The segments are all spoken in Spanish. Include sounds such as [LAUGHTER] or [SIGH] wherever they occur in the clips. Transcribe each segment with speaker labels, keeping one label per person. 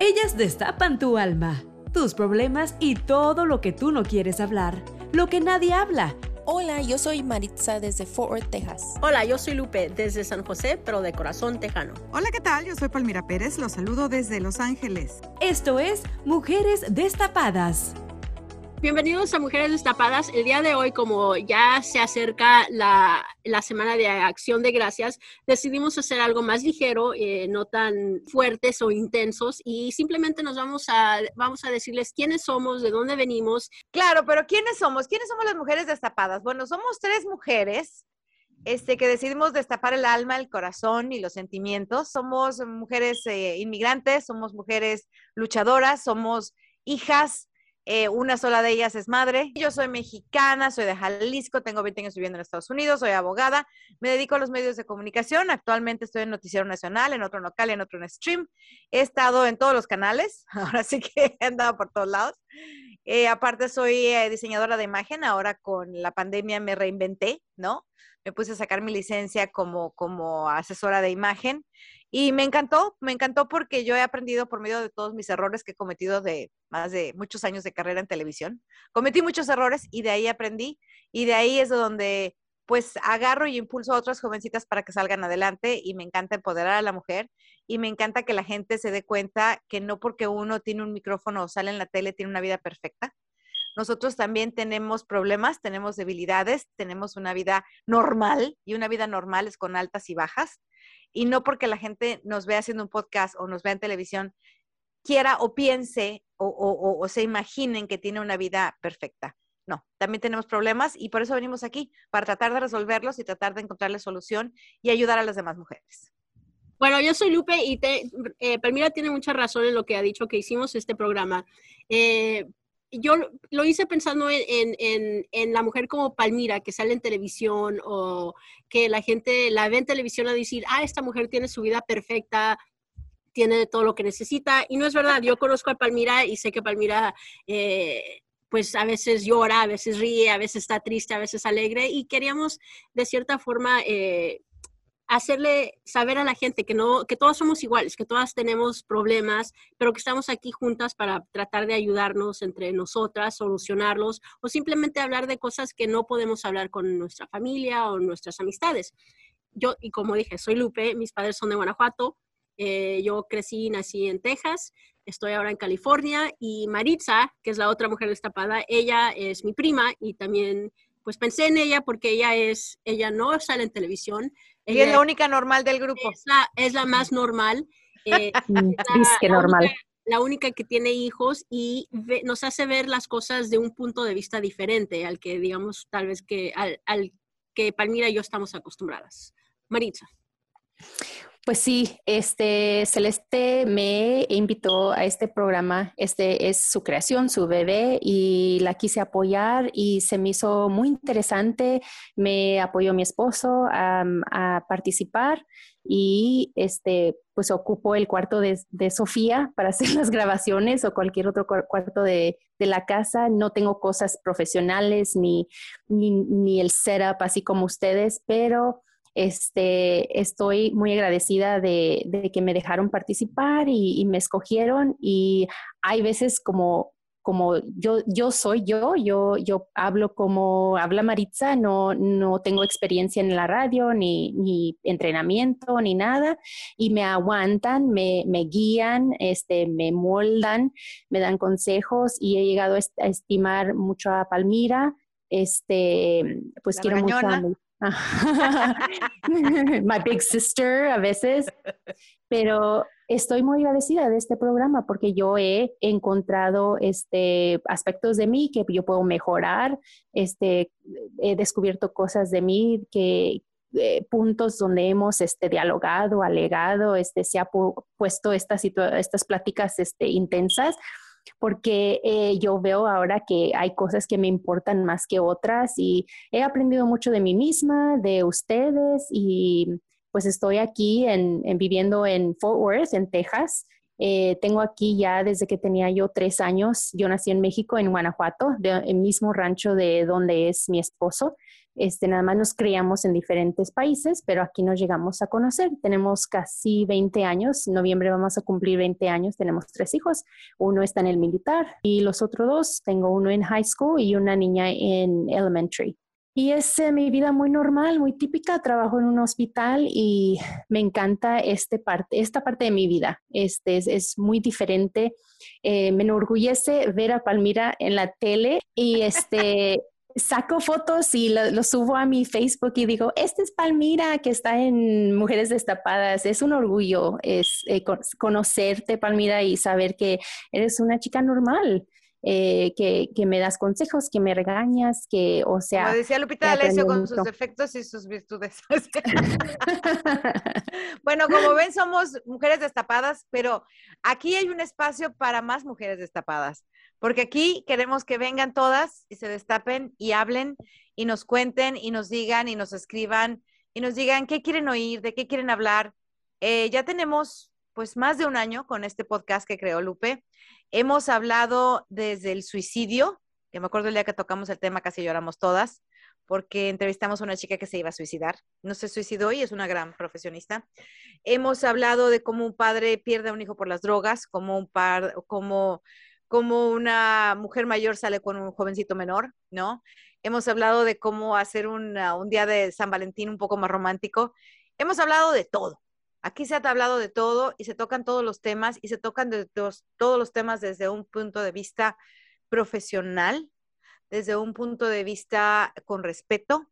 Speaker 1: Ellas destapan tu alma, tus problemas y todo lo que tú no quieres hablar, lo que nadie habla.
Speaker 2: Hola, yo soy Maritza desde Fort Worth, Texas.
Speaker 3: Hola, yo soy Lupe desde San José, pero de corazón tejano.
Speaker 4: Hola, ¿qué tal? Yo soy Palmira Pérez, los saludo desde Los Ángeles.
Speaker 1: Esto es Mujeres Destapadas.
Speaker 3: Bienvenidos a Mujeres Destapadas. El día de hoy, como ya se acerca la, semana de acción de gracias, decidimos hacer algo más ligero, eh, no tan fuertes o intensos, y simplemente nos vamos a, vamos a decirles quiénes somos, de dónde venimos.
Speaker 5: Claro, pero ¿quiénes somos? ¿Quiénes somos las mujeres destapadas? Bueno, somos tres mujeres este, que decidimos destapar el alma, el corazón y los sentimientos. Somos mujeres eh, inmigrantes, somos mujeres luchadoras, somos hijas eh, una sola de ellas es madre. Yo soy mexicana, soy de Jalisco, tengo 20 años viviendo en Estados Unidos, soy abogada, me dedico a los medios de comunicación. Actualmente estoy en Noticiero Nacional, en otro local en otro en stream. He estado en todos los canales, [LAUGHS] ahora sí que he andado por todos lados. Eh, aparte soy eh, diseñadora de imagen, ahora con la pandemia me reinventé, ¿no? Me puse a sacar mi licencia como, como asesora de imagen y me encantó, me encantó porque yo he aprendido por medio de todos mis errores que he cometido de más de muchos años de carrera en televisión. Cometí muchos errores y de ahí aprendí y de ahí es de donde pues agarro y impulso a otras jovencitas para que salgan adelante y me encanta empoderar a la mujer y me encanta que la gente se dé cuenta que no porque uno tiene un micrófono o sale en la tele tiene una vida perfecta. Nosotros también tenemos problemas, tenemos debilidades, tenemos una vida normal y una vida normal es con altas y bajas y no porque la gente nos vea haciendo un podcast o nos vea en televisión, quiera o piense o, se imaginen que tiene una vida perfecta. No, también tenemos problemas y por eso venimos aquí, para tratar de resolverlos y tratar de encontrarle solución y ayudar a las demás mujeres.
Speaker 3: Bueno, yo soy Lupe y eh, Permira tiene mucha razón en lo que ha dicho que hicimos este programa. Eh, yo lo hice pensando en, la mujer como Palmira, que sale en televisión o que la gente la ve en televisión a decir, ah, esta mujer tiene su vida perfecta, tiene todo lo que necesita. Y no es verdad, yo conozco a Palmira y sé que Palmira... Eh, pues a veces llora, a veces ríe, a veces está triste, a veces alegre y queríamos de cierta forma eh, hacerle saber a la gente que no, que todas somos iguales, que todas tenemos problemas, pero que estamos aquí juntas para tratar de ayudarnos entre nosotras, solucionarlos o simplemente hablar de cosas que no podemos hablar con nuestra familia o nuestras amistades. Yo, y como dije, soy Lupe, mis padres son de Guanajuato, eh, yo crecí y nací en Texas, estoy ahora en California y Maritza, que es la otra mujer destapada, ella es mi prima y también pues pensé en ella porque ella es, ella no sale en televisión,
Speaker 5: y es la única normal del grupo.
Speaker 3: Es la, más normal.
Speaker 6: Eh, [LAUGHS] que normal.
Speaker 3: la única que tiene hijos y nos hace ver las cosas de un punto de vista diferente al que, digamos, tal vez que al, al que Palmira y yo estamos acostumbradas. Maritza.
Speaker 6: Pues sí, este Celeste me invitó a este programa. Este es su creación, su bebé, y la quise apoyar y se me hizo muy interesante. Me apoyó mi esposo a, participar y este pues ocupó el cuarto de, Sofía para [LAUGHS] hacer las grabaciones o cualquier otro cuarto de, la casa. No tengo cosas profesionales ni, ni, ni el setup así como ustedes, pero este, estoy muy agradecida de, que me dejaron participar y, me escogieron y hay veces como, como yo, yo soy yo, yo, yo hablo como habla Maritza, no, no tengo experiencia en la radio, ni, ni entrenamiento, ni nada, y me aguantan, me, me, guían, este, me moldan, me dan consejos y he llegado a estimar mucho a Palmira. Este, pues quiero mucho a [LAUGHS] My big sister a veces, pero estoy muy agradecida de este programa porque yo he encontrado este, aspectos de mí que yo puedo mejorar, este, he descubierto cosas de mí que, eh, puntos donde hemos este, dialogado, alegado, este, se ha puesto estas, estas pláticas este, intensas porque eh, yo veo ahora que hay cosas que me importan más que otras y he aprendido mucho de mí misma, de ustedes y pues estoy aquí en, viviendo en Fort Worth, en Texas. Eh, tengo aquí ya desde que tenía yo tres años. Yo nací en México, en Guanajuato, el mismo rancho de donde es mi esposo. Este, nada más nos criamos en diferentes países, pero aquí nos llegamos a conocer. Tenemos casi 20 años. En noviembre vamos a cumplir 20 años. Tenemos tres hijos. Uno está en el militar y los otros dos, tengo uno en high school y una niña en elementary. Y es eh, mi vida muy normal, muy típica. Trabajo en un hospital y me encanta este parte, esta parte de mi vida. Este es, muy diferente. Eh, me enorgullece ver a Palmira en la tele y este [LAUGHS] saco fotos y lo, subo a mi Facebook y digo, esta es Palmira que está en Mujeres Destapadas. Es un orgullo es, eh, conocerte, Palmira, y saber que eres una chica normal. Eh, que, que, me das consejos, que me regañas, que, o sea...
Speaker 5: Como decía Lupita D'Alessio con sus defectos y sus virtudes. [LAUGHS] [LAUGHS] bueno, como ven, somos mujeres destapadas, pero aquí hay un espacio para más mujeres destapadas. Porque aquí queremos que vengan todas y se destapen y hablen y nos cuenten y nos digan y nos escriban y nos digan qué quieren oír, de qué quieren hablar. Eh, ya tenemos pues más de un año con este podcast que creó Lupe. Hemos hablado desde el suicidio, que me acuerdo el día que tocamos el tema casi lloramos todas, porque entrevistamos a una chica que se iba a suicidar. No se suicidó y es una gran profesionista. Hemos hablado de cómo un padre pierde a un hijo por las drogas, como un par, como cómo una mujer mayor sale con un jovencito menor, ¿no? Hemos hablado de cómo hacer un día de San Valentín un poco más romántico. Hemos hablado de todo. Aquí se ha hablado de todo y se tocan todos los temas y se tocan de todos los temas desde un punto de vista profesional, desde un punto de vista con respeto,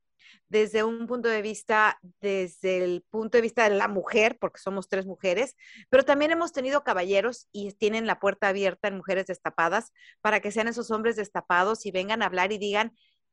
Speaker 5: desde un punto de vista, desde el punto de vista de la mujer, porque somos tres mujeres, pero también hemos tenido caballeros y tienen la puerta abierta en Mujeres Destapadas para que sean esos hombres destapados y vengan a hablar y digan,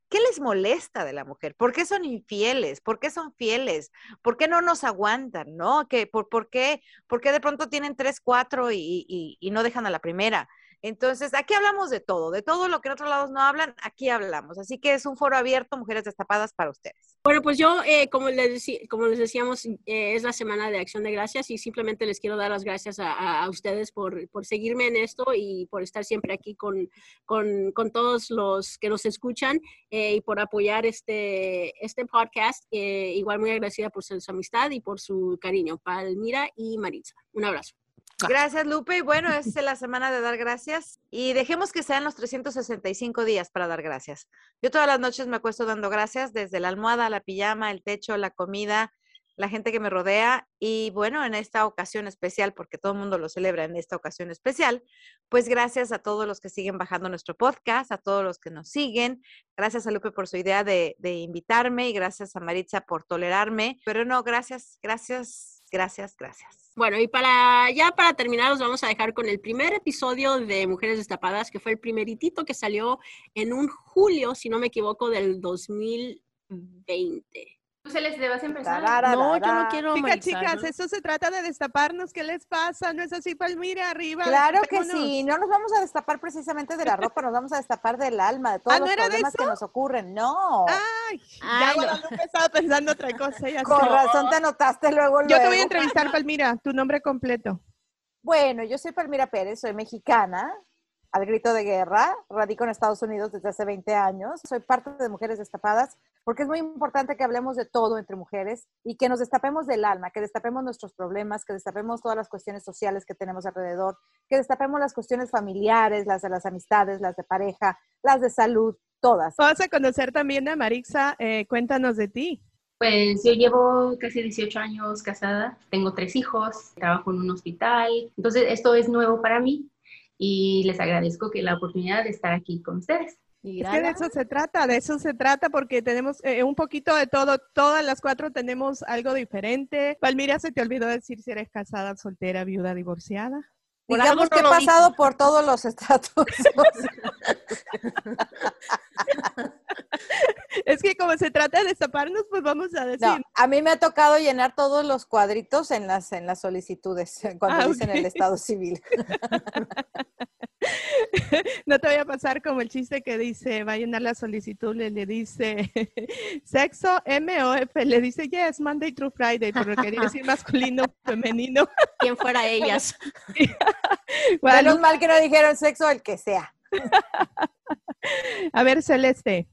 Speaker 5: ¿qué les molesta de la mujer? ¿Por qué son infieles? ¿Por qué son fieles? ¿Por qué no nos aguantan? ¿No? ¿Qué, por, por, qué, ¿Por qué de pronto tienen tres, cuatro y, y no dejan a la primera? Entonces, aquí hablamos de todo, de todo lo que en otros lados no hablan, aquí hablamos. Así que es un foro abierto, Mujeres Destapadas, para ustedes.
Speaker 3: Bueno, pues yo, eh, como, les como les decíamos, eh, es la semana de Acción de Gracias y simplemente les quiero dar las gracias a, ustedes por, seguirme en esto y por estar siempre aquí con, todos los que nos escuchan eh, y por apoyar este, este podcast. igual muy agradecida por su amistad y por su cariño. Palmira y Maritza. Un abrazo.
Speaker 5: Gracias, Lupe. Y bueno, es la semana de dar gracias. Y dejemos que sean los 365 días para dar gracias. Yo todas las noches me acuesto dando gracias, desde la almohada, la pijama, el techo, la comida, la gente que me rodea. Y bueno, en esta ocasión especial, porque todo el mundo lo celebra en esta ocasión especial, pues gracias a todos los que siguen bajando nuestro podcast, a todos los que nos siguen. Gracias a Lupe por su idea de, de invitarme y gracias a Maritza por tolerarme. Pero no, gracias, gracias, gracias, gracias.
Speaker 3: Bueno, y para ya para terminar, os vamos a dejar con el primer episodio de Mujeres Destapadas, que fue el primeritito que salió en un julio, si no me equivoco, del 2020.
Speaker 6: ¿Se les debas empezar?
Speaker 3: No, yo no quiero
Speaker 7: Chicas, chicas, esto se trata de destaparnos. ¿Qué les pasa? ¿No es así, Palmira? Arriba.
Speaker 5: Claro que sí. No nos vamos a destapar precisamente de la ropa, nos vamos a destapar del alma, de [LAUGHS] todos los problemas que nos ocurren. No.
Speaker 7: Ay, ya Guadalupe estaba pensando otra cosa. Ya
Speaker 5: Con razón te anotaste luego, luego.
Speaker 7: Yo te voy a entrevistar, [LAUGHS] Palmira, tu nombre completo.
Speaker 5: Bueno, yo soy Palmira Pérez, soy mexicana, al grito de guerra. Radico en Estados Unidos desde hace 20 años. Soy parte de Mujeres Destapadas porque es muy importante que hablemos de todo entre mujeres y que nos destapemos del alma, que destapemos nuestros problemas, que destapemos todas las cuestiones sociales que tenemos alrededor, que destapemos las cuestiones familiares, las de las amistades, las de pareja, las de salud, todas.
Speaker 7: Vamos a conocer también a Marixa. Eh, cuéntanos de ti.
Speaker 6: Pues yo llevo casi 18 años casada, tengo tres hijos, trabajo en un hospital, entonces esto es nuevo para mí y les agradezco que la oportunidad de estar aquí con ustedes.
Speaker 7: Es que de eso se trata, de eso se trata porque tenemos eh, un poquito de todo, todas las cuatro tenemos algo diferente. Palmira, se te olvidó decir si eres casada, soltera, viuda, divorciada.
Speaker 5: Digamos que he pasado por todos los estratos. [LAUGHS]
Speaker 7: es que como se trata de destaparnos, pues vamos a decir.
Speaker 5: a mí me ha tocado llenar todos los cuadritos en las, en las solicitudes, cuando ah, dicen el estado civil. [LAUGHS]
Speaker 7: no te voy a pasar como el chiste que dice, va a llenar la solicitud, le, le dice [LAUGHS] sexo, M o F, le dice yes, Monday through Friday, pero quería decir masculino, [LAUGHS] femenino.
Speaker 3: Quien fuera [LAUGHS] ellas.
Speaker 5: Menos mal que no dijeron sexo, el que sea.
Speaker 7: a ver, Celeste.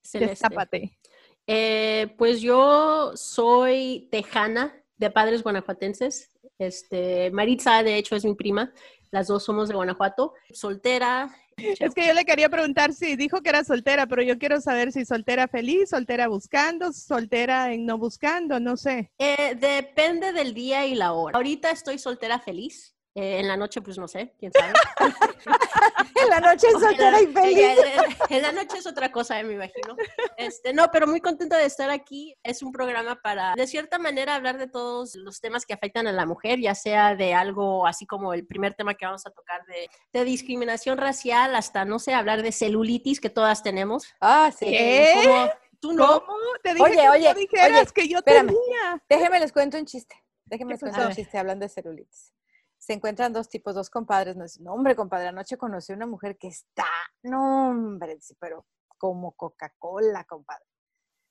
Speaker 7: Celeste.
Speaker 3: Eh, pues yo soy tejana de padres guanajuatenses. Este, Maritza, de hecho, es mi prima. Las dos somos de Guanajuato. Soltera.
Speaker 7: Es que yo le quería preguntar si dijo que era soltera, pero yo quiero saber si soltera feliz, soltera buscando, soltera en no buscando, no sé.
Speaker 3: Eh, depende del día y la hora. Ahorita estoy soltera feliz. Eh, en la noche, pues no sé, quién sabe. [LAUGHS]
Speaker 5: en la noche es soltera y feliz.
Speaker 3: En, en, la noche es otra cosa, eh, me imagino. Este, no, pero muy contenta de estar aquí. Es un programa para, de cierta manera, hablar de todos los temas que afectan a la mujer, ya sea de algo así como el primer tema que vamos a tocar de, de discriminación racial, hasta, no sé, hablar de celulitis que todas tenemos.
Speaker 5: Ah, sí.
Speaker 7: ¿Qué?
Speaker 3: Como, ¿Tú no?
Speaker 7: ¿Cómo? Te dije
Speaker 5: Oye,
Speaker 7: que
Speaker 5: oye,
Speaker 7: no dijeras
Speaker 5: oye,
Speaker 7: que yo
Speaker 5: espérame.
Speaker 7: tenía.
Speaker 5: Déjenme les cuento un chiste. Déjenme les
Speaker 7: ¿Qué
Speaker 5: cuento un chiste hablando de celulitis. Se encuentran dos tipos, dos compadres. No, no, hombre, compadre, anoche conocí a una mujer que está, no, hombre, dice, pero como Coca-Cola, compadre.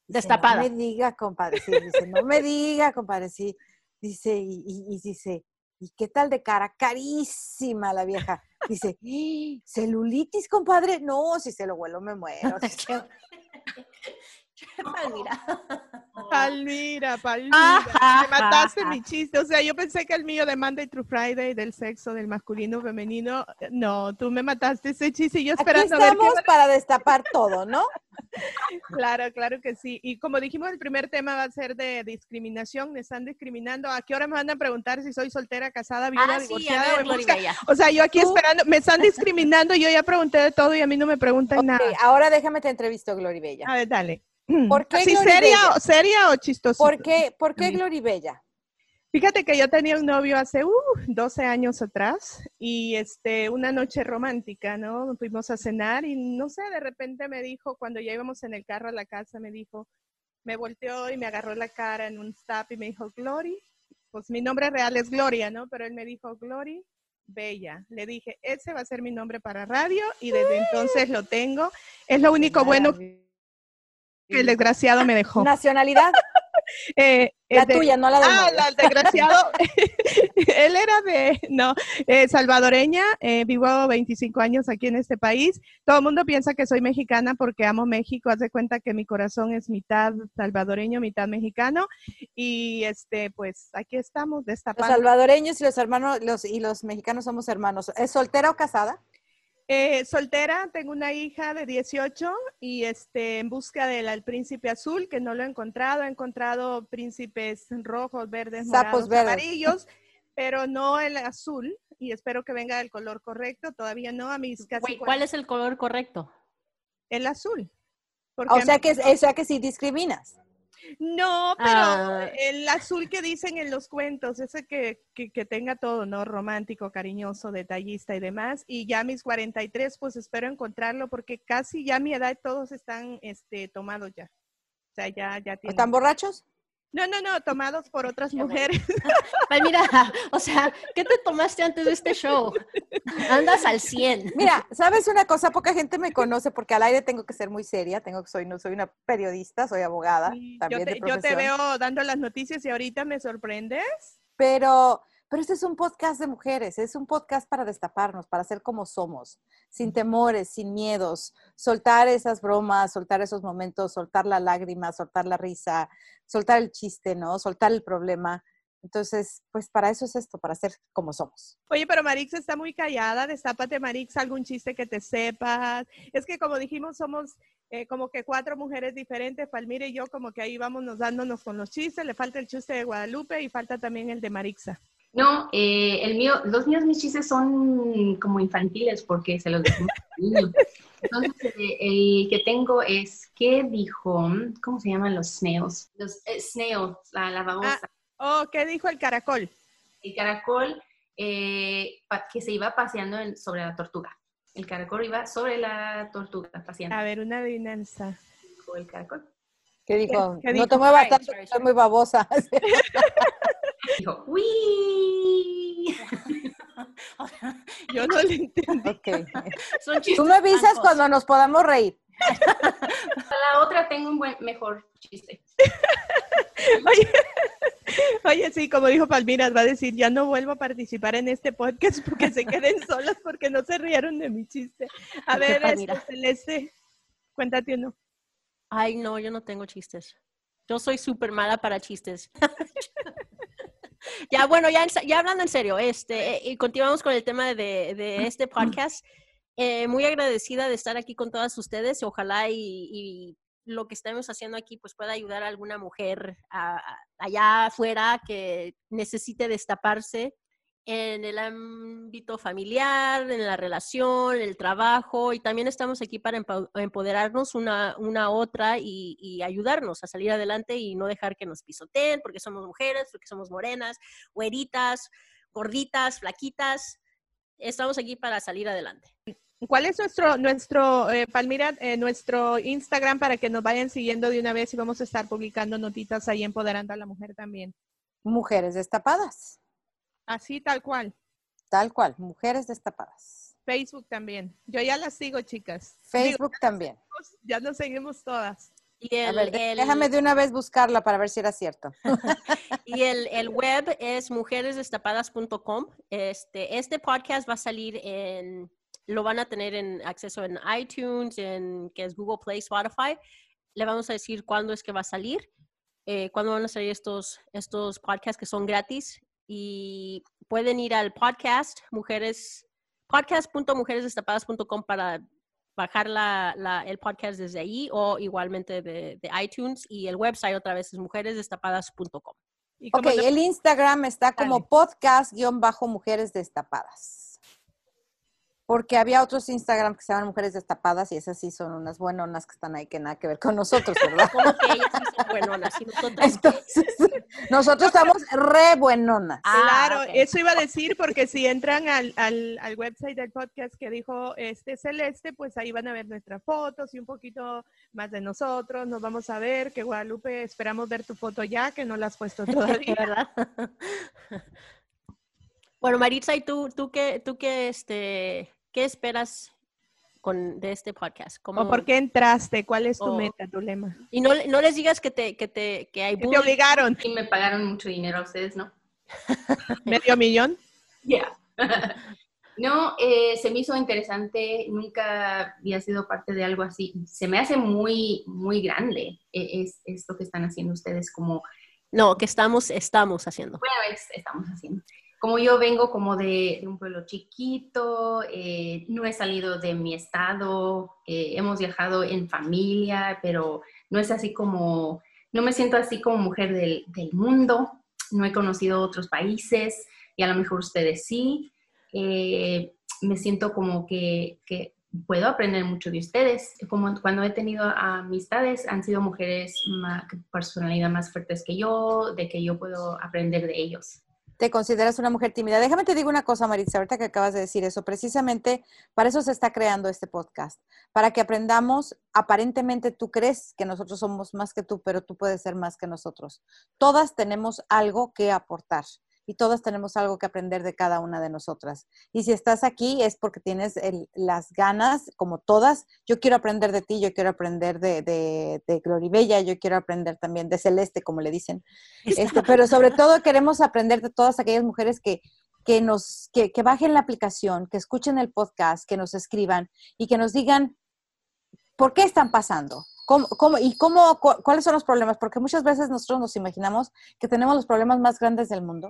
Speaker 5: Dice,
Speaker 3: Destapada.
Speaker 5: No me diga, compadre, sí, dice, no me diga, compadre, sí. Dice, y, y- y dice, ¿y qué tal de cara? Carísima la vieja. Dice, "¡Ah! celulitis, compadre. No, si se lo huelo me muero. [LAUGHS] [LAUGHS]
Speaker 3: Palmira.
Speaker 7: Palmira, Palmira. Me mataste mi chiste. O sea, yo pensé que el mío de Monday through Friday, del sexo, del masculino, femenino. No, tú me mataste ese chiste y yo
Speaker 5: Aquí
Speaker 7: esperando a ver qué
Speaker 5: estamos para destapar todo, ¿no? [LAUGHS]
Speaker 7: Claro, claro que sí. Y como dijimos, el primer tema va a ser de discriminación. Me están discriminando. ¿A qué hora me van a preguntar si soy soltera, casada, viuda,
Speaker 3: Ah, sí, a
Speaker 7: divorciada o
Speaker 3: ver, Gloria
Speaker 7: busca? O sea, yo aquí
Speaker 5: Tú-
Speaker 7: esperando. Me están discriminando. Yo ya pregunté de todo y a mí no me preguntan
Speaker 5: Ok,
Speaker 7: nada.
Speaker 5: ahora déjame te entrevisto, Glory Bella.
Speaker 7: A ver, dale.
Speaker 5: ¿Por qué
Speaker 7: ¿Así seria, seria o chistosa?
Speaker 5: ¿Por qué, por qué
Speaker 7: Sí.
Speaker 5: Glory Bella?
Speaker 7: Fíjate que yo tenía un novio hace uh, 12 años atrás y este, una noche romántica, ¿no? Fuimos a cenar y no sé, de repente me dijo, cuando ya íbamos en el carro a la casa, me dijo, me volteó y me agarró la cara en un stop y me dijo, Glory, pues mi nombre real es Gloria, ¿no? Pero él me dijo, Glory Bella. Le dije, ese va a ser mi nombre para radio y desde entonces lo tengo. Es lo único bueno que el desgraciado me dejó.
Speaker 5: Nacionalidad, [LAUGHS]
Speaker 7: Eh,
Speaker 5: la
Speaker 7: de-
Speaker 5: tuya, no la del
Speaker 7: Ah, la- el desgraciado. [LAUGHS] Él era de, no, eh, salvadoreña, eh, vivo 25 años aquí en este país. Todo el mundo piensa que soy mexicana porque amo México. Haz de cuenta que mi corazón es mitad salvadoreño, mitad mexicano. Y este, pues aquí estamos
Speaker 5: Los
Speaker 7: destapando.
Speaker 5: salvadoreños y los hermanos los, y los mexicanos somos hermanos. ¿Es soltera o casada?
Speaker 7: Eh, soltera, tengo una hija de 18 y este, en busca del al príncipe azul, que no lo he encontrado. He encontrado príncipes rojos, verdes, morados,
Speaker 5: verdes.
Speaker 7: amarillos, pero no el azul. Y espero que venga del color correcto. Todavía no, a mis casi
Speaker 3: ¿Cuál es el color correcto?
Speaker 7: el azul. Porque
Speaker 5: O sea
Speaker 7: mí-
Speaker 5: que, o sea que sí discriminas.
Speaker 7: No, pero
Speaker 3: Ah.
Speaker 7: el azul que dicen en los cuentos, ese que, que, que tenga todo, ¿no? Romántico, cariñoso, detallista y demás. Y ya mis 43, pues espero encontrarlo porque casi ya a mi edad todos están este, tomados ya. O sea, ya, ya tienen.
Speaker 5: ¿Están borrachos?
Speaker 7: No, no, no, tomados por otras mujeres. [LAUGHS]
Speaker 3: Palmira, [LAUGHS] o sea, ¿qué te tomaste antes de este show? Andas al 100.
Speaker 5: Mira, ¿sabes una cosa? Poca gente me conoce porque al aire tengo que ser muy seria. Tengo que soy no soy una periodista, soy abogada, también
Speaker 7: yo, te,
Speaker 5: de
Speaker 7: yo te
Speaker 5: profesión.
Speaker 7: veo dando las noticias y ahorita me sorprendes.
Speaker 5: Pero, pero este es un podcast de mujeres, es un podcast para destaparnos, para ser como somos, sin temores, sin miedos, soltar esas bromas, soltar esos momentos, soltar la lágrima, soltar la risa, soltar el chiste, ¿no? Soltar el problema. Entonces, pues para eso es esto, para ser como somos.
Speaker 7: Oye, pero Marix está muy callada. Destápate, Marix, algún chiste que te sepas. Es que como dijimos, somos eh, como que cuatro mujeres diferentes. Palmira y yo como que ahí vamos nos dándonos con los chistes. Le falta el chiste de Guadalupe y falta también el de Marixa.
Speaker 8: No, eh, el mío, los míos, mis chistes son como infantiles porque se los decimos al niño. Entonces, eh, el que tengo es, ¿qué dijo? ¿Cómo se llaman los snails? Los eh, snails, la, la babosa.
Speaker 7: Oh, ¿qué dijo el caracol?
Speaker 8: El caracol eh, pa- que se iba paseando en- sobre la tortuga. El caracol iba sobre la tortuga paseando.
Speaker 7: A ver, una adivinanza.
Speaker 8: Dijo el caracol.
Speaker 5: ¿Qué dijo?
Speaker 7: qué
Speaker 5: no
Speaker 7: dijo?
Speaker 5: te muevas tanto, soy muy babosa. [LAUGHS]
Speaker 8: Dijo, ¡Wii! [LAUGHS]
Speaker 7: Yo no le entendí.
Speaker 5: Ok.
Speaker 3: Son chistes
Speaker 5: Tú me avisas
Speaker 3: blancos.
Speaker 5: cuando nos podamos reír.
Speaker 8: La otra tengo un buen, mejor chiste. [LAUGHS]
Speaker 7: Oye, oye, sí, como dijo Palmira, va a decir, ya no vuelvo a participar en este podcast porque se queden solas porque no se rieron de mi chiste. A ver, este, Celeste, cuéntate uno.
Speaker 3: Ay, no, yo no tengo chistes. Yo soy súper mala para chistes. [LAUGHS] ya, bueno, ya, ya hablando en serio, este, y continuamos con el tema de, de este [LAUGHS] podcast. Eh, muy agradecida de estar aquí con todas ustedes y ojalá y, lo que estemos haciendo aquí pues pueda ayudar a alguna mujer allá afuera que necesite destaparse en el ámbito familiar, en la relación, el trabajo, y también estamos aquí para empoderarnos una, una otra y, y, ayudarnos a salir adelante y no dejar que nos pisoteen, porque somos mujeres, porque somos morenas, güeritas, gorditas, flaquitas. Estamos aquí para salir adelante.
Speaker 7: ¿Cuál es nuestro, nuestro eh, Palmira, eh, nuestro Instagram para que nos vayan siguiendo de una vez y vamos a estar publicando notitas ahí empoderando a la mujer también?
Speaker 5: Mujeres destapadas.
Speaker 7: Así, tal cual.
Speaker 5: Tal cual, mujeres destapadas.
Speaker 7: Facebook también. Yo ya las sigo, chicas.
Speaker 5: Facebook también.
Speaker 7: ya nos seguimos todas.
Speaker 5: Y el, déjame de una vez buscarla para ver si era cierto. [LAUGHS] [LAUGHS]
Speaker 3: y el, el, web es mujeresdestapadas.com. Este, este podcast va a salir en lo van a tener en acceso en iTunes, en que es Google Play, Spotify. Le vamos a decir cuándo es que va a salir, eh, cuándo van a salir estos, estos podcasts que son gratis. Y pueden ir al podcast, mujeres, podcast.mujeresdestapadas.com para bajar la, el podcast desde ahí o igualmente de, iTunes y el website otra vez es mujeresdestapadas.com.
Speaker 5: Ok, el Instagram está como podcast-mujeres destapadas porque había otros Instagram que se llaman Mujeres Destapadas y esas sí son unas buenonas que están ahí que nada que ver con nosotros, ¿verdad?
Speaker 3: Como que ellas sí son buenonas y nosotros [LAUGHS]
Speaker 5: nosotros estamos re buenonas.
Speaker 7: Ah, claro, eso iba a decir porque si entran al, al, al, website del podcast que dijo este Celeste, pues ahí van a ver nuestras fotos y un poquito más de nosotros, nos vamos a ver, que Guadalupe, esperamos ver tu foto ya, que no la has puesto [LAUGHS] todavía. ¿verdad?
Speaker 3: Bueno, Maritza, ¿y tú, tú qué, tú qué, este, ¿Qué esperas con, de este podcast?
Speaker 7: ¿Cómo, ¿O por qué entraste? ¿Cuál es tu meta, tu lema?
Speaker 3: Y no, no les digas que te, que te, que hay
Speaker 7: que te obligaron.
Speaker 8: Y me pagaron mucho dinero a ustedes, ¿no? [LAUGHS] [LAUGHS]
Speaker 7: ¿Medio millón?
Speaker 8: Ya. [LAUGHS] no, eh, se me hizo interesante, nunca había sido parte de algo así. Se me hace muy, muy grande e, es, esto que están haciendo ustedes como...
Speaker 3: No, que estamos, estamos haciendo.
Speaker 8: Bueno, estamos haciendo como yo vengo como de, un pueblo chiquito, eh, no he salido de mi estado, eh, hemos viajado en familia, pero no es así como, no me siento así como mujer del, mundo, no he conocido otros países y a lo mejor ustedes sí. Eh, me siento como que, puedo aprender mucho de ustedes. Como cuando he tenido amistades, han sido mujeres personalidad más fuertes que yo, de que yo puedo aprender de ellos
Speaker 5: te consideras una mujer tímida. Déjame te digo una cosa, Maritza, ahorita que acabas de decir eso. Precisamente para eso se está creando este podcast, para que aprendamos, aparentemente tú crees que nosotros somos más que tú, pero tú puedes ser más que nosotros. Todas tenemos algo que aportar y todas tenemos algo que aprender de cada una de nosotras. Y si estás aquí es porque tienes las ganas, como todas, yo quiero aprender de ti, yo quiero aprender de, de, de Gloribella, yo quiero aprender también de Celeste, como le dicen. Este, pero sobre todo queremos aprender de todas aquellas mujeres que, que nos, que, que bajen la aplicación, que escuchen el podcast, que nos escriban y que nos digan por qué están pasando, ¿Cómo, cómo, ¿Y cómo, cuáles son los problemas? Porque muchas veces nosotros nos imaginamos que tenemos los problemas más grandes del mundo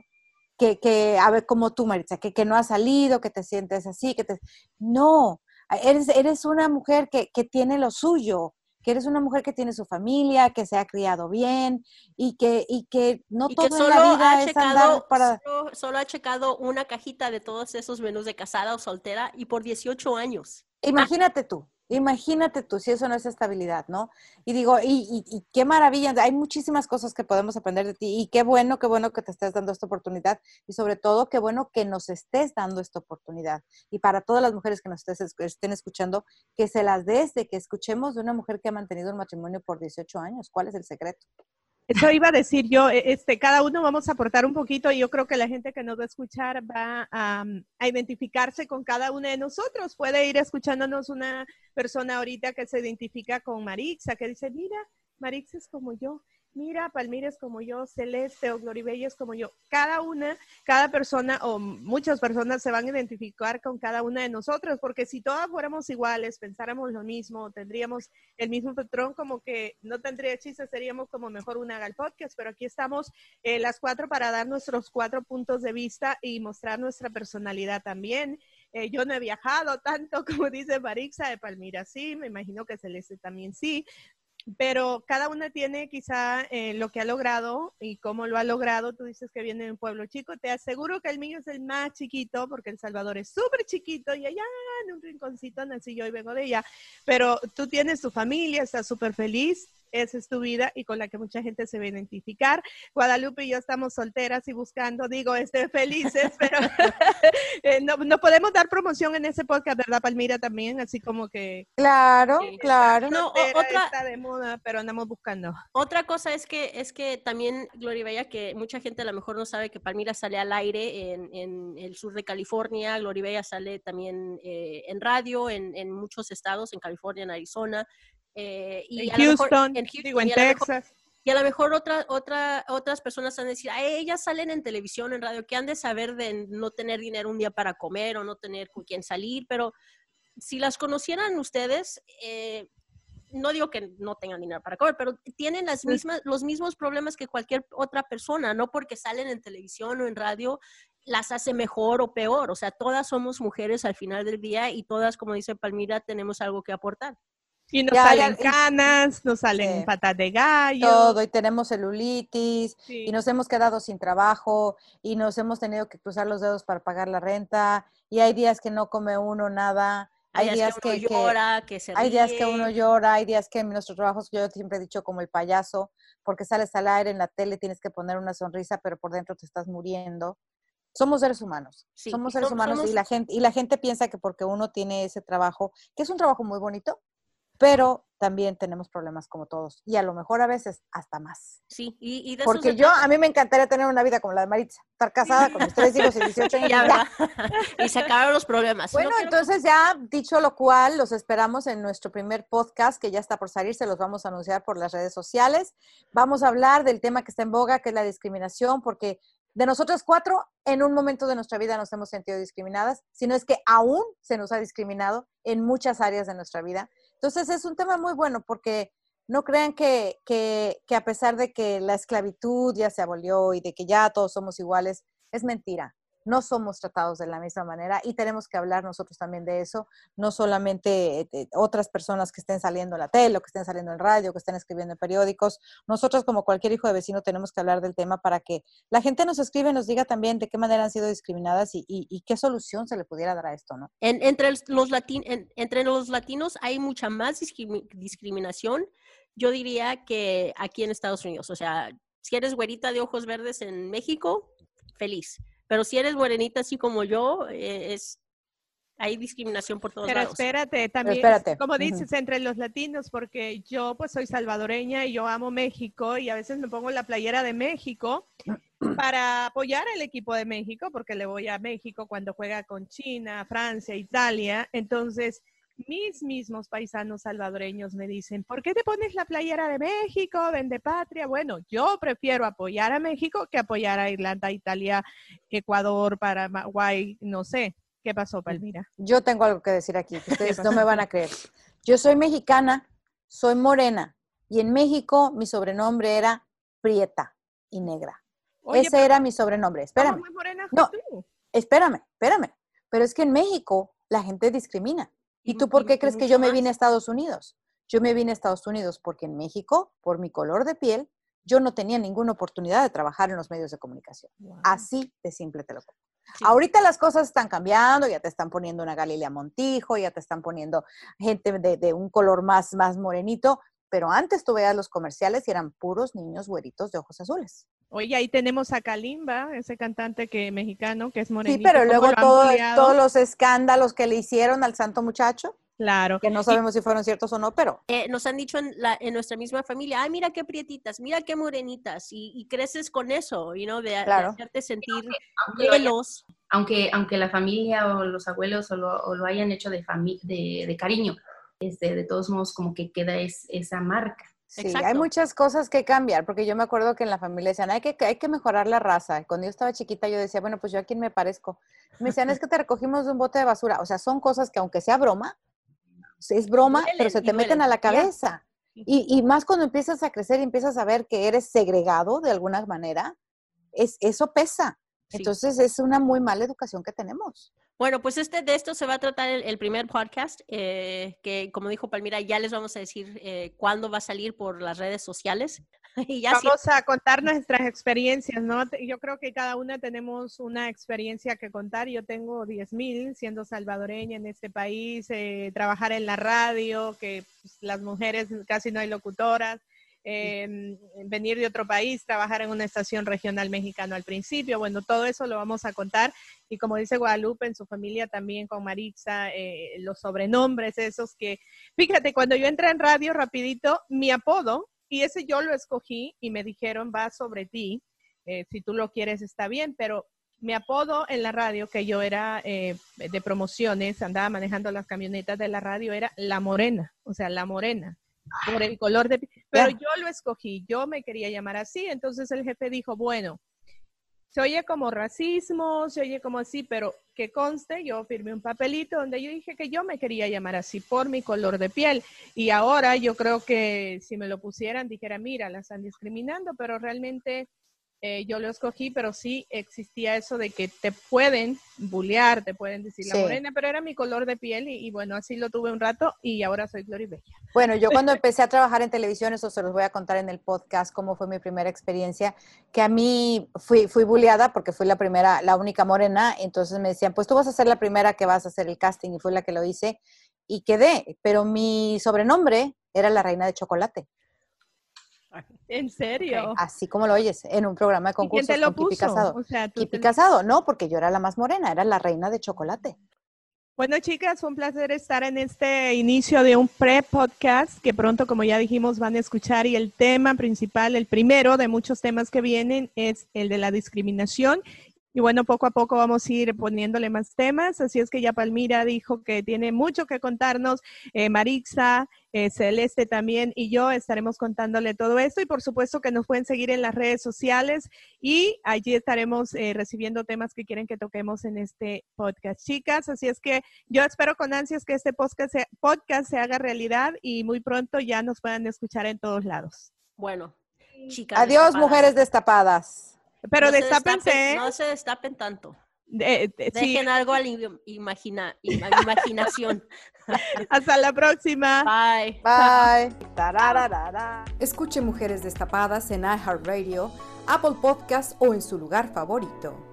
Speaker 5: que, que, a ver, como tú, Maritza, que, que no has salido, que te sientes así, que te... No, eres, eres una mujer que, que tiene lo suyo, que eres una mujer que tiene su familia, que se ha criado bien y que, y que no todo en la vida es andar para...
Speaker 3: Solo, solo, ha checado una cajita de todos esos menús de casada o soltera y por 18 años.
Speaker 5: Imagínate tú, Imagínate tú si eso no es estabilidad, ¿no? Y digo, y, qué maravilla, hay muchísimas cosas que podemos aprender de ti y qué bueno, qué bueno que te estés dando esta oportunidad y sobre todo qué bueno que nos estés dando esta oportunidad. Y para todas las mujeres que nos estén escuchando, que se las des de que escuchemos de una mujer que ha mantenido un matrimonio por 18 años. ¿Cuál es el secreto?
Speaker 7: Eso iba a decir yo, e, este, cada uno vamos a aportar un poquito y yo creo que la gente que nos va a escuchar va a, a, identificarse con cada uno de nosotros. Puede ir escuchándonos una persona ahorita que se identifica con Marixa, que dice, mira, Marixa es como yo. Mira, Palmira es como yo, Celeste o Gloribella es como yo. Cada una, cada persona o muchas personas se van a identificar con cada una de nosotros, porque si todas fuéramos iguales, pensáramos lo mismo, tendríamos el mismo patrón, como que no tendría chiste, seríamos como mejor una haga podcast, pero aquí estamos eh, las cuatro para dar nuestros cuatro puntos de vista y mostrar nuestra personalidad también. Eh, yo no he viajado tanto [LAUGHS] como dice Marixa de Palmira, sí, me imagino que Celeste también sí, pero cada una tiene quizá eh, lo que ha logrado y cómo lo ha logrado. Tú dices que viene de un pueblo chico. Te aseguro que el mío es el más chiquito porque El Salvador es súper chiquito y allá en un rinconcito nací yo y vengo de allá. Pero tú tienes tu familia, estás súper feliz esa es tu vida y con la que mucha gente se va a identificar. Guadalupe y yo estamos solteras y buscando, digo, este, [LAUGHS] felices, pero [LAUGHS] eh, no, no, podemos dar promoción en ese podcast, ¿verdad, Palmira? También, así como que...
Speaker 5: Claro, claro.
Speaker 7: No, otra, está de moda, pero andamos buscando.
Speaker 3: Otra cosa es que, es que también, Gloria Bella, que mucha gente a lo mejor no sabe que Palmira sale al aire en, en el sur de California, Gloria Bella sale también eh, en radio en, en muchos estados, en California, en Arizona,
Speaker 7: eh, y en, Houston, en, digo, en Texas.
Speaker 3: y a lo mejor otra, otra, otras personas han de decir, ellas salen en televisión, en radio, que han de saber de no tener dinero un día para comer o no tener con quién salir, pero si las conocieran ustedes, eh, no digo que no tengan dinero para comer, pero tienen las mismas, los mismos problemas que cualquier otra persona, no porque salen en televisión o en radio las hace mejor o peor, o sea, todas somos mujeres al final del día y todas, como dice Palmira, tenemos algo que aportar.
Speaker 7: Y nos salen canas, nos salen patas de gallo.
Speaker 5: Todo, y tenemos celulitis, y nos hemos quedado sin trabajo, y nos hemos tenido que cruzar los dedos para pagar la renta, y hay días que no come uno nada. Hay, días, que,
Speaker 3: llora, que, se
Speaker 5: Hay días que uno llora, hay días que en nuestros trabajos, yo siempre he dicho como el payaso, porque sales al aire en la tele, tienes que poner una sonrisa, pero por dentro te estás muriendo. Somos seres humanos, somos seres humanos y la gente y la gente piensa que porque uno tiene ese trabajo, que es un trabajo muy bonito, pero también tenemos problemas como todos y a lo mejor a veces hasta más.
Speaker 3: Sí, y,
Speaker 5: y Porque yo, a mí me encantaría tener una vida como la de Maritza, estar casada con mis tres hijos y 18 [LAUGHS] años.
Speaker 3: Ya, [LAUGHS] y se acabaron los problemas.
Speaker 5: Bueno, entonces ya dicho lo cual, los esperamos en nuestro primer podcast que ya está por salir, se los vamos a anunciar por las redes sociales. Vamos a hablar del tema que está en boga, que es la discriminación, porque de nosotros cuatro, en un momento de nuestra vida nos hemos sentido discriminadas, sino es que aún se nos ha discriminado en muchas áreas de nuestra vida. Entonces es un tema muy bueno porque no crean que, que, que a pesar de que la esclavitud ya se abolió y de que ya todos somos iguales, es mentira no somos tratados de la misma manera y tenemos que hablar nosotros también de eso, no solamente eh, otras personas que estén saliendo en la tele, o que estén saliendo en radio, que estén escribiendo en periódicos. Nosotros como cualquier hijo de vecino tenemos que hablar del tema para que la gente nos escribe nos diga también de qué manera han sido discriminadas y, qué solución se le pudiera dar a esto, ¿no?
Speaker 3: entre, los entre los latinos hay mucha más discriminación, yo diría que aquí en Estados Unidos. O sea, si eres güerita de ojos verdes en México, feliz pero si eres morenita así como yo, eh, es hay discriminación por todos
Speaker 7: Pero
Speaker 3: lados.
Speaker 7: espérate, también, como dices, entre los latinos, porque yo pues soy salvadoreña y yo amo México y a veces me pongo la playera de México [CLEARS THROAT] para apoyar al equipo de México, porque le voy a México cuando juega con China, Francia, Italia. Entonces, mis mismos paisanos salvadoreños me dicen, ¿por qué te pones la playera de México, vende patria? Bueno, yo prefiero apoyar a México que apoyar a Irlanda, Italia, Ecuador, Paraguay, no sé. ¿Qué pasó, Palmira?
Speaker 5: Yo tengo algo que decir aquí, que [LAUGHS] ustedes no me van a creer. Yo soy mexicana, soy morena, y en México mi sobrenombre era Prieta y Negra. Ese era mi sobrenombre. Espérame. no, espérame, espérame. Pero es que en México la gente discrimina. ¿Y tú por qué crees que yo me vine a Estados Unidos? Yo me vine a Estados Unidos porque en México, por mi color de piel, yo no tenía ninguna oportunidad de trabajar en los medios de comunicación. Así de simple te lo pongo. Ahorita las cosas están cambiando, ya te están poniendo una Galilea Montijo, ya te están poniendo gente de, un color más, más morenito, pero antes tú veías los comerciales y eran puros niños güeritos de ojos azules.
Speaker 7: Oye, ahí tenemos a Kalimba, ese cantante que mexicano que es morenito.
Speaker 5: Sí, pero luego todos los escándalos que le hicieron al santo muchacho.
Speaker 7: Claro.
Speaker 5: Que no sabemos si fueron ciertos o no, pero.
Speaker 3: Eh, nos han dicho en, la, en, nuestra misma familia, ay, mira qué prietitas, mira qué morenitas, y, creces con eso, you know, de, hacerte sentir velos.
Speaker 8: Aunque, aunque la familia o los abuelos o lo, hayan hecho de, de, de, cariño, este, de todos modos, como que queda es, esa marca
Speaker 5: Sí,
Speaker 3: Exacto.
Speaker 5: hay muchas cosas que cambiar, porque yo me acuerdo que en la familia decían, hay que, hay que mejorar la raza. Cuando yo estaba chiquita, yo decía, bueno, pues yo a quién me parezco. Me decían, es que te recogimos de un bote de basura. O sea, son cosas que aunque sea broma, es broma,
Speaker 3: Duelen
Speaker 5: pero se te meten
Speaker 3: duelen,
Speaker 5: a la cabeza. Y, y más cuando empiezas a crecer y empiezas a ver que eres segregado de alguna manera, es, eso pesa.
Speaker 3: Sí.
Speaker 5: Entonces es una muy mala educación que tenemos.
Speaker 3: Bueno, pues este, de esto se va a tratar el, el primer podcast, eh, que como dijo Palmira, ya les vamos a decir eh, cuándo va a salir por las redes sociales. [LAUGHS] y ya
Speaker 7: Vamos a contar nuestras experiencias, ¿no? Yo creo que cada una tenemos una experiencia que contar. Yo tengo 10.000 siendo salvadoreña en este país, eh, trabajar en la radio, que pues, las mujeres casi no hay locutoras, eh, venir de otro país, trabajar en una estación regional mexicano al principio. Bueno, todo eso lo vamos a contar. Y como dice Guadalupe, en su familia también con Maritza, eh, los sobrenombres esos que, fíjate, cuando yo entré en radio rapidito, mi apodo, y ese yo lo escogí y me dijeron, va sobre ti, eh, si tú lo quieres está bien, pero mi apodo en la radio, que yo era eh, de promociones, andaba manejando las camionetas de la radio, era La Morena, o sea, La Morena, por el color de... pi- Pero yo lo escogí, yo me quería llamar así, entonces el jefe dijo, bueno, se oye como racismo, se oye como así, pero que conste, yo firmé un papelito donde yo dije que yo me quería llamar así por mi color de piel. Y ahora yo creo que si me lo pusieran, dijera, mira, la están discriminando, pero realmente eh, yo lo escogí, pero sí existía eso de que te pueden bullear, te pueden decir la morena, pero era mi color de piel y, y bueno, así lo tuve un rato y ahora soy Gloribella.
Speaker 5: Bueno, yo cuando [LAUGHS] empecé a trabajar en televisión, eso se los voy a contar en el podcast, cómo fue mi primera experiencia, que a mí fui, fui bulleada porque fui la primera, la única morena, entonces me decían, pues tú vas a ser la primera que vas a hacer el casting y fui la que lo hice y quedé, pero mi sobrenombre era la reina de chocolate,
Speaker 7: ¿En serio?
Speaker 5: así como lo oyes, en un programa de
Speaker 7: ¿Y quién
Speaker 5: concursos
Speaker 7: te lo
Speaker 5: con Kipi? Casado.
Speaker 7: O sea,
Speaker 5: Kipi
Speaker 7: te-
Speaker 5: Casado, no, porque yo era la más morena, era la reina de chocolate.
Speaker 7: Bueno, chicas, fue un placer estar en este inicio de un pre-podcast que pronto, como ya dijimos, van a escuchar. Y el tema principal, el primero de muchos temas que vienen, es el de la discriminación. Y bueno, poco a poco vamos a ir poniéndole más temas. Así es que ya Palmira dijo que tiene mucho que contarnos. Eh, Marixa, eh, Celeste también y yo estaremos contándole todo esto. Y por supuesto que nos pueden seguir en las redes sociales y allí estaremos eh, recibiendo temas que quieren que toquemos en este podcast, chicas. Así es que yo espero con ansias que este podcast se, podcast se haga realidad y muy pronto ya nos puedan escuchar en todos lados.
Speaker 3: Bueno, chicas.
Speaker 5: Adiós,
Speaker 3: destapadas.
Speaker 5: mujeres destapadas.
Speaker 7: Pero
Speaker 3: No se destapen-
Speaker 7: ¿eh?
Speaker 3: No se destapen tanto.
Speaker 7: Eh, eh, sí,
Speaker 3: Dejen algo a la im- imagina, ima- imaginación. [LAUGHS]
Speaker 7: hasta la próxima.
Speaker 3: Bye.
Speaker 5: Bye. [LAUGHS] Tarararara.
Speaker 1: Escuche Mujeres Destapadas en iHeartRadio, Apple Podcast o en su lugar favorito.